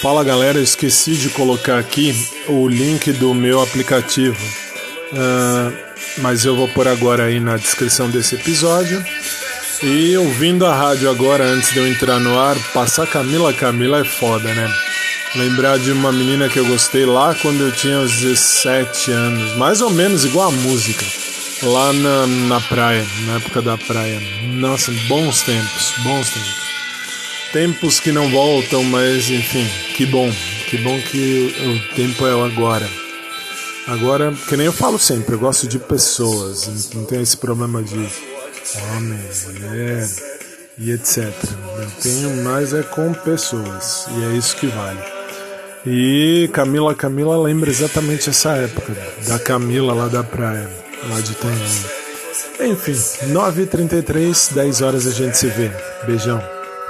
Fala galera, esqueci de colocar aqui o link do meu aplicativo, uh, mas eu vou pôr agora aí na descrição desse episódio. E ouvindo a rádio agora, antes de eu entrar no ar, passar Camila Camila é foda, né? Lembrar de uma menina que eu gostei lá quando eu tinha uns 17 anos, mais ou menos igual a música, lá na, na praia, na época da praia. Nossa, bons tempos, bons tempos. Tempos que não voltam, mas enfim, que bom. Que bom que o tempo é agora. Agora, que nem eu falo sempre, eu gosto de pessoas. Não tem esse problema de homem, mulher e etc. Eu tenho mais é com pessoas. E é isso que vale. E Camila Camila lembra exatamente essa época. Da Camila lá da praia, lá de Itanhaém. Enfim, 9h33, 10 horas a gente se vê. Beijão.